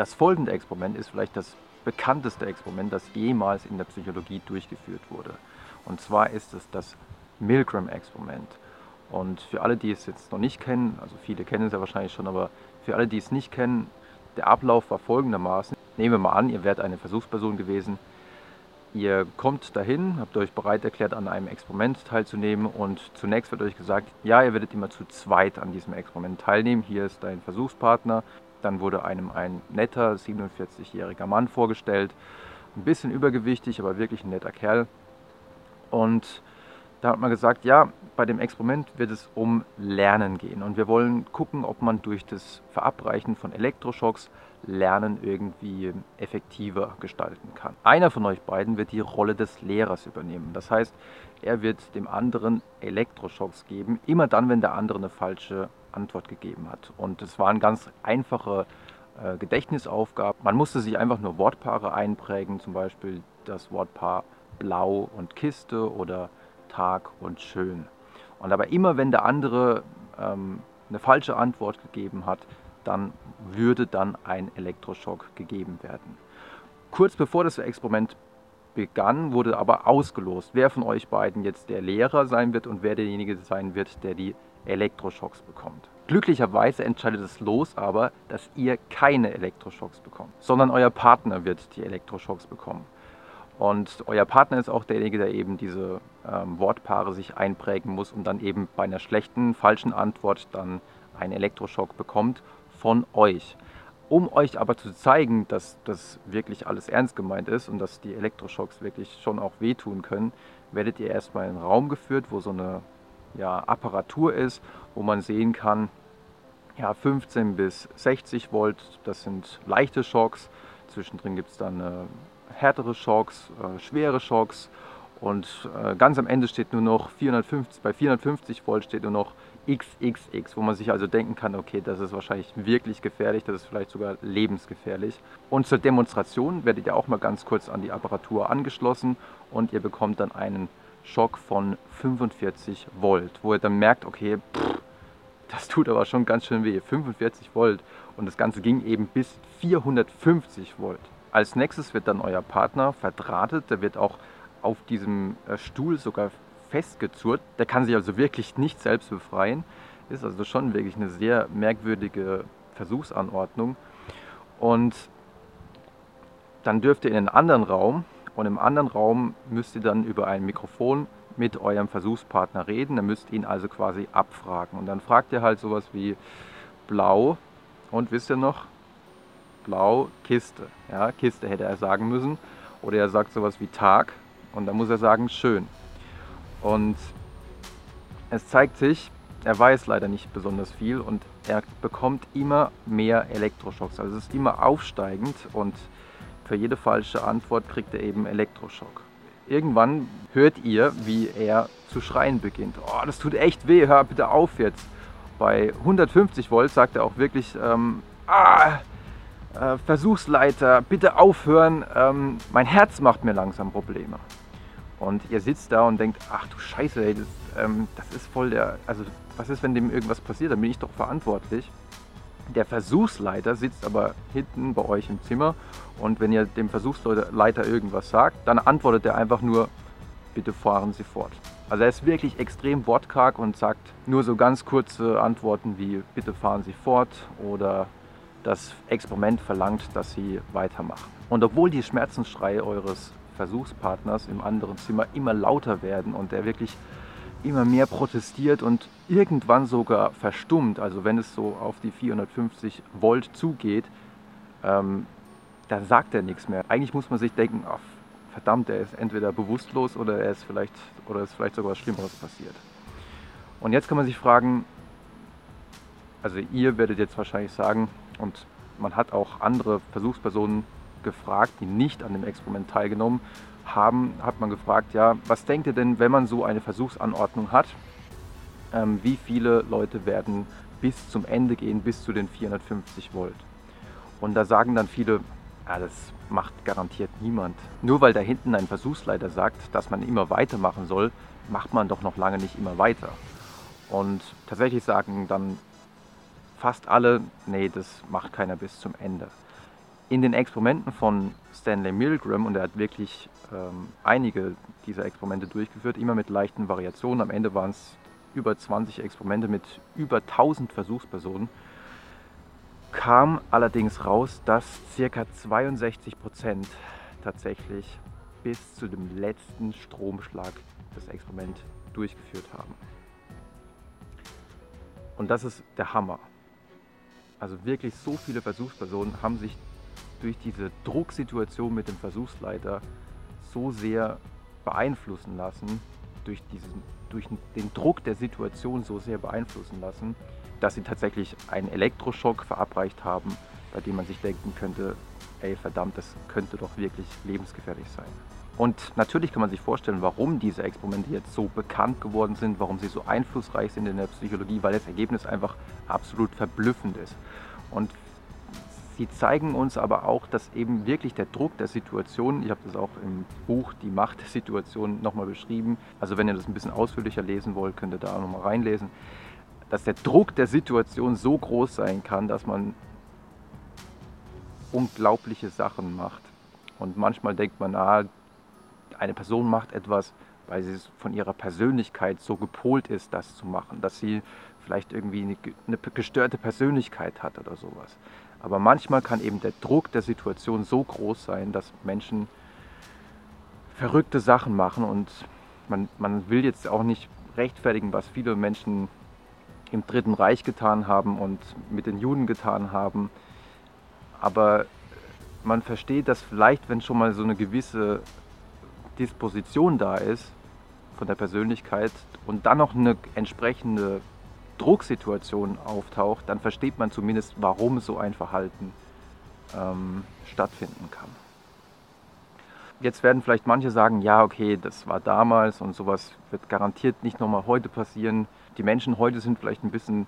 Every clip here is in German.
Das folgende Experiment ist vielleicht das bekannteste Experiment, das jemals in der Psychologie durchgeführt wurde. Und zwar ist es das Milgram-Experiment. Und für alle, die es jetzt noch nicht kennen, also viele kennen es ja wahrscheinlich schon, aber für alle, die es nicht kennen, der Ablauf war folgendermaßen. Nehmen wir mal an, ihr wärt eine Versuchsperson gewesen. Ihr kommt dahin, habt euch bereit erklärt, an einem Experiment teilzunehmen und zunächst wird euch gesagt, ja, ihr werdet immer zu zweit an diesem Experiment teilnehmen. Hier ist dein Versuchspartner. Dann wurde einem ein netter 47-jähriger Mann vorgestellt, ein bisschen übergewichtig, aber wirklich ein netter Kerl. Und da hat man gesagt, ja, bei dem Experiment wird es um Lernen gehen. Und wir wollen gucken, ob man durch das Verabreichen von Elektroschocks Lernen irgendwie effektiver gestalten kann. Einer von euch beiden wird die Rolle des Lehrers übernehmen. Das heißt, er wird dem anderen Elektroschocks geben, immer dann, wenn der andere eine falsche Antwort gegeben hat. Und es waren ganz einfache äh, Gedächtnisaufgaben. Man musste sich einfach nur Wortpaare einprägen, zum Beispiel das Wortpaar blau und Kiste oder Tag und schön. Und aber immer wenn der andere ähm, eine falsche Antwort gegeben hat, dann würde dann ein Elektroschock gegeben werden. Kurz bevor das Experiment begann, wurde aber ausgelost, wer von euch beiden jetzt der Lehrer sein wird und wer derjenige sein wird, der die Elektroschocks bekommt. Glücklicherweise entscheidet das Los aber, dass ihr keine Elektroschocks bekommt, sondern euer Partner wird die Elektroschocks bekommen. Und euer Partner ist auch derjenige, der eben diese ähm, Wortpaare sich einprägen muss und dann eben bei einer schlechten, falschen Antwort dann einen Elektroschock bekommt von euch. Um euch aber zu zeigen, dass das wirklich alles ernst gemeint ist und dass die Elektroschocks wirklich schon auch wehtun können, werdet ihr erstmal in einen Raum geführt, wo so eine ja, Apparatur ist, wo man sehen kann, ja, 15 bis 60 Volt, das sind leichte Schocks. Zwischendrin gibt es dann äh, härtere Schocks, äh, schwere Schocks und äh, ganz am Ende steht nur noch 450, bei 450 Volt steht nur noch XXX, wo man sich also denken kann, okay, das ist wahrscheinlich wirklich gefährlich, das ist vielleicht sogar lebensgefährlich. Und zur Demonstration werdet ihr auch mal ganz kurz an die Apparatur angeschlossen und ihr bekommt dann einen Schock von 45 Volt, wo ihr dann merkt, okay, pff, das tut aber schon ganz schön weh, 45 Volt und das Ganze ging eben bis 450 Volt. Als nächstes wird dann euer Partner verdrahtet. Der wird auch auf diesem äh, Stuhl sogar festgezurrt. Der kann sich also wirklich nicht selbst befreien. Ist also schon wirklich eine sehr merkwürdige Versuchsanordnung. Und dann dürft ihr in einen anderen Raum und im anderen Raum müsst ihr dann über ein Mikrofon mit eurem Versuchspartner reden. Ihr müsst ihn also quasi abfragen. Und dann fragt ihr halt sowas wie blau und wisst ihr noch, blau, Kiste. Ja, Kiste hätte er sagen müssen. Oder er sagt sowas wie Tag und dann muss er sagen schön. Und es zeigt sich, er weiß leider nicht besonders viel und er bekommt immer mehr Elektroschocks. Also es ist immer aufsteigend und für jede falsche Antwort kriegt er eben Elektroschock. Irgendwann hört ihr, wie er zu schreien beginnt. Oh, das tut echt weh, hör bitte auf jetzt. Bei 150 Volt sagt er auch wirklich, ähm, ah, äh, Versuchsleiter, bitte aufhören, ähm, mein Herz macht mir langsam Probleme. Und ihr sitzt da und denkt, ach du Scheiße, ey, das, ähm, das ist voll der, also was ist, wenn dem irgendwas passiert, dann bin ich doch verantwortlich. Der Versuchsleiter sitzt aber hinten bei euch im Zimmer und wenn ihr dem Versuchsleiter irgendwas sagt, dann antwortet er einfach nur, bitte fahren Sie fort. Also er ist wirklich extrem wortkarg und sagt nur so ganz kurze Antworten wie bitte fahren Sie fort oder das Experiment verlangt, dass sie weitermachen. Und obwohl die Schmerzensschreie eures Versuchspartners im anderen Zimmer immer lauter werden und er wirklich immer mehr protestiert und irgendwann sogar verstummt, also wenn es so auf die 450 Volt zugeht, ähm, da sagt er nichts mehr. Eigentlich muss man sich denken, ach, verdammt, er ist entweder bewusstlos oder er ist vielleicht oder ist vielleicht sogar was Schlimmeres passiert. Und jetzt kann man sich fragen, also ihr werdet jetzt wahrscheinlich sagen, und man hat auch andere Versuchspersonen gefragt, die nicht an dem Experiment teilgenommen haben, hat man gefragt, ja, was denkt ihr denn, wenn man so eine Versuchsanordnung hat, ähm, wie viele Leute werden bis zum Ende gehen, bis zu den 450 Volt? Und da sagen dann viele, ja, das macht garantiert niemand. Nur weil da hinten ein Versuchsleiter sagt, dass man immer weitermachen soll, macht man doch noch lange nicht immer weiter. Und tatsächlich sagen dann fast alle, nee, das macht keiner bis zum Ende. In den Experimenten von Stanley Milgram, und er hat wirklich ähm, einige dieser Experimente durchgeführt, immer mit leichten Variationen. Am Ende waren es über 20 Experimente mit über 1000 Versuchspersonen, kam allerdings raus, dass ca. 62 Prozent tatsächlich bis zu dem letzten Stromschlag das Experiment durchgeführt haben. Und das ist der Hammer. Also wirklich so viele Versuchspersonen haben sich durch diese Drucksituation mit dem Versuchsleiter so sehr beeinflussen lassen, durch, diesen, durch den Druck der Situation so sehr beeinflussen lassen, dass sie tatsächlich einen Elektroschock verabreicht haben, bei dem man sich denken könnte, ey verdammt, das könnte doch wirklich lebensgefährlich sein. Und natürlich kann man sich vorstellen, warum diese Experimente jetzt so bekannt geworden sind, warum sie so einflussreich sind in der Psychologie, weil das Ergebnis einfach absolut verblüffend ist. Und sie zeigen uns aber auch, dass eben wirklich der Druck der Situation, ich habe das auch im Buch Die Macht der Situation nochmal beschrieben, also wenn ihr das ein bisschen ausführlicher lesen wollt, könnt ihr da nochmal reinlesen, dass der Druck der Situation so groß sein kann, dass man unglaubliche Sachen macht. Und manchmal denkt man, ah, eine Person macht etwas, weil sie von ihrer Persönlichkeit so gepolt ist, das zu machen, dass sie vielleicht irgendwie eine, eine gestörte Persönlichkeit hat oder sowas. Aber manchmal kann eben der Druck der Situation so groß sein, dass Menschen verrückte Sachen machen und man, man will jetzt auch nicht rechtfertigen, was viele Menschen im Dritten Reich getan haben und mit den Juden getan haben. Aber man versteht, dass vielleicht, wenn schon mal so eine gewisse Disposition da ist von der Persönlichkeit und dann noch eine entsprechende Drucksituation auftaucht, dann versteht man zumindest, warum so ein Verhalten ähm, stattfinden kann. Jetzt werden vielleicht manche sagen, ja, okay, das war damals und sowas wird garantiert nicht nochmal heute passieren. Die Menschen heute sind vielleicht ein bisschen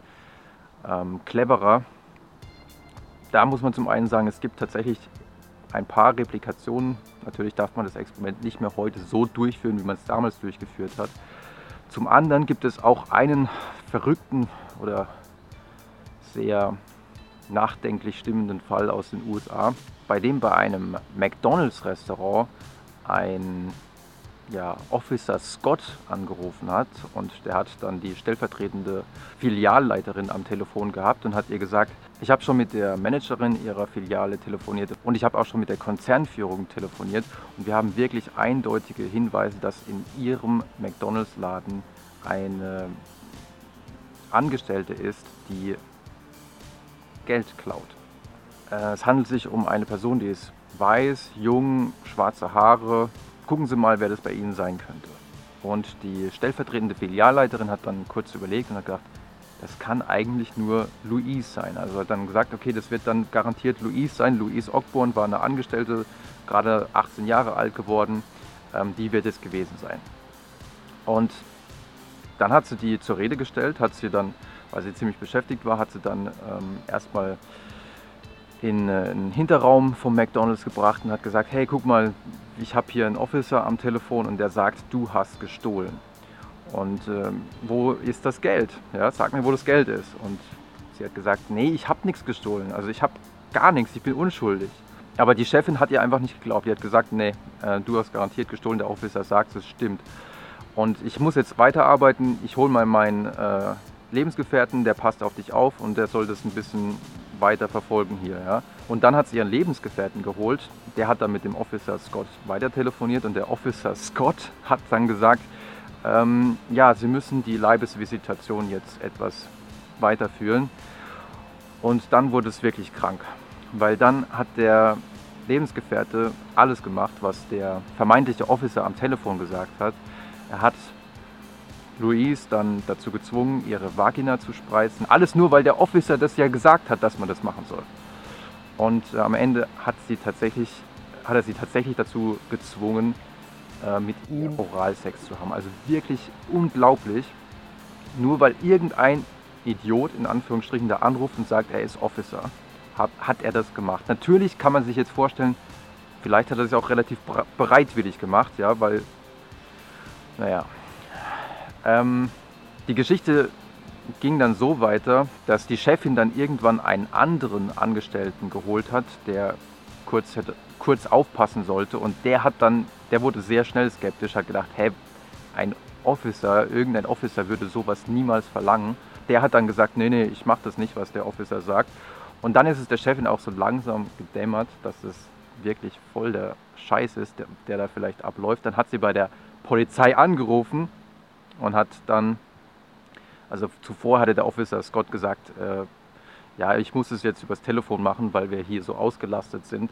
ähm, cleverer. Da muss man zum einen sagen, es gibt tatsächlich ein paar Replikationen. Natürlich darf man das Experiment nicht mehr heute so durchführen, wie man es damals durchgeführt hat. Zum anderen gibt es auch einen verrückten oder sehr nachdenklich stimmenden Fall aus den USA, bei dem bei einem McDonald's-Restaurant ein ja, Officer Scott angerufen hat und der hat dann die stellvertretende Filialleiterin am Telefon gehabt und hat ihr gesagt, ich habe schon mit der Managerin ihrer Filiale telefoniert und ich habe auch schon mit der Konzernführung telefoniert und wir haben wirklich eindeutige Hinweise, dass in ihrem McDonald's-Laden eine Angestellte ist, die Geld klaut. Äh, es handelt sich um eine Person, die ist weiß, jung, schwarze Haare. Gucken Sie mal, wer das bei Ihnen sein könnte. Und die stellvertretende Filialleiterin hat dann kurz überlegt und hat gedacht, das kann eigentlich nur Louise sein. Also hat dann gesagt, okay, das wird dann garantiert Louise sein. Louise Ogborn war eine Angestellte, gerade 18 Jahre alt geworden. Ähm, die wird es gewesen sein. Und dann hat sie die zur Rede gestellt, hat sie dann, weil sie ziemlich beschäftigt war, hat sie dann ähm, erstmal in äh, einen Hinterraum vom McDonald's gebracht und hat gesagt, hey, guck mal, ich habe hier einen Officer am Telefon und der sagt, du hast gestohlen. Und ähm, wo ist das Geld? Ja, sag mir, wo das Geld ist. Und sie hat gesagt, nee, ich habe nichts gestohlen. Also ich habe gar nichts, ich bin unschuldig. Aber die Chefin hat ihr einfach nicht geglaubt. Die hat gesagt, nee, äh, du hast garantiert gestohlen. Der Officer sagt, es stimmt. Und ich muss jetzt weiterarbeiten. Ich hole mal meinen äh, Lebensgefährten, der passt auf dich auf und der soll das ein bisschen weiter verfolgen hier. Ja? Und dann hat sie ihren Lebensgefährten geholt. Der hat dann mit dem Officer Scott weiter telefoniert und der Officer Scott hat dann gesagt, ähm, ja, sie müssen die Leibesvisitation jetzt etwas weiterführen. Und dann wurde es wirklich krank, weil dann hat der Lebensgefährte alles gemacht, was der vermeintliche Officer am Telefon gesagt hat. Er hat Louise dann dazu gezwungen, ihre Vagina zu spreizen. Alles nur, weil der Officer das ja gesagt hat, dass man das machen soll. Und äh, am Ende hat, sie tatsächlich, hat er sie tatsächlich dazu gezwungen, äh, mit ihm Oralsex zu haben. Also wirklich unglaublich. Nur weil irgendein Idiot in Anführungsstrichen da anruft und sagt, er ist Officer, hat, hat er das gemacht. Natürlich kann man sich jetzt vorstellen, vielleicht hat er es auch relativ bereitwillig gemacht, ja, weil naja. Ähm, die Geschichte ging dann so weiter, dass die Chefin dann irgendwann einen anderen Angestellten geholt hat, der kurz, hätte, kurz aufpassen sollte. Und der hat dann, der wurde sehr schnell skeptisch, hat gedacht, hey, ein Officer, irgendein Officer würde sowas niemals verlangen. Der hat dann gesagt, nee, nee, ich mache das nicht, was der Officer sagt. Und dann ist es der Chefin auch so langsam gedämmert, dass es wirklich voll der Scheiß ist, der, der da vielleicht abläuft. Dann hat sie bei der Polizei angerufen und hat dann, also zuvor hatte der Officer Scott gesagt, äh, ja, ich muss es jetzt übers Telefon machen, weil wir hier so ausgelastet sind.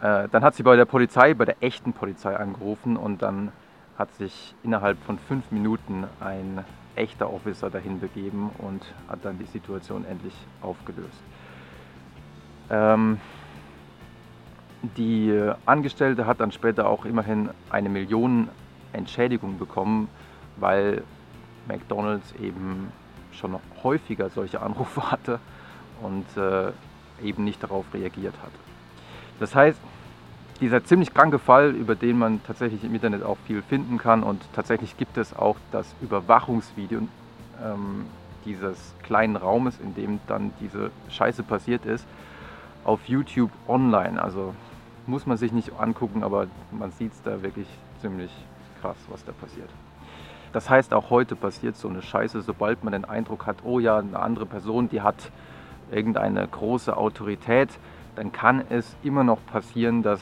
Äh, dann hat sie bei der Polizei, bei der echten Polizei angerufen und dann hat sich innerhalb von fünf Minuten ein echter Officer dahin begeben und hat dann die Situation endlich aufgelöst. Ähm, die Angestellte hat dann später auch immerhin eine Million Entschädigung bekommen, weil McDonald's eben schon häufiger solche Anrufe hatte und äh, eben nicht darauf reagiert hat. Das heißt, dieser ziemlich kranke Fall, über den man tatsächlich im Internet auch viel finden kann und tatsächlich gibt es auch das Überwachungsvideo ähm, dieses kleinen Raumes, in dem dann diese Scheiße passiert ist, auf YouTube online. Also muss man sich nicht angucken, aber man sieht es da wirklich ziemlich krass, was da passiert. Das heißt, auch heute passiert so eine Scheiße, sobald man den Eindruck hat, oh ja, eine andere Person, die hat irgendeine große Autorität, dann kann es immer noch passieren, dass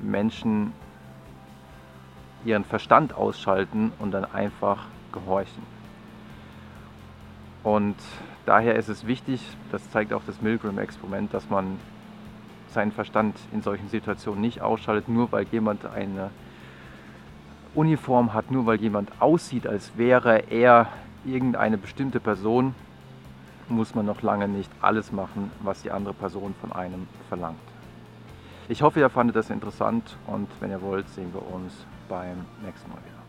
Menschen ihren Verstand ausschalten und dann einfach gehorchen. Und daher ist es wichtig, das zeigt auch das Milgram-Experiment, dass man seinen Verstand in solchen Situationen nicht ausschaltet, nur weil jemand eine Uniform hat, nur weil jemand aussieht, als wäre er irgendeine bestimmte Person, muss man noch lange nicht alles machen, was die andere Person von einem verlangt. Ich hoffe, ihr fandet das interessant und wenn ihr wollt, sehen wir uns beim nächsten Mal wieder.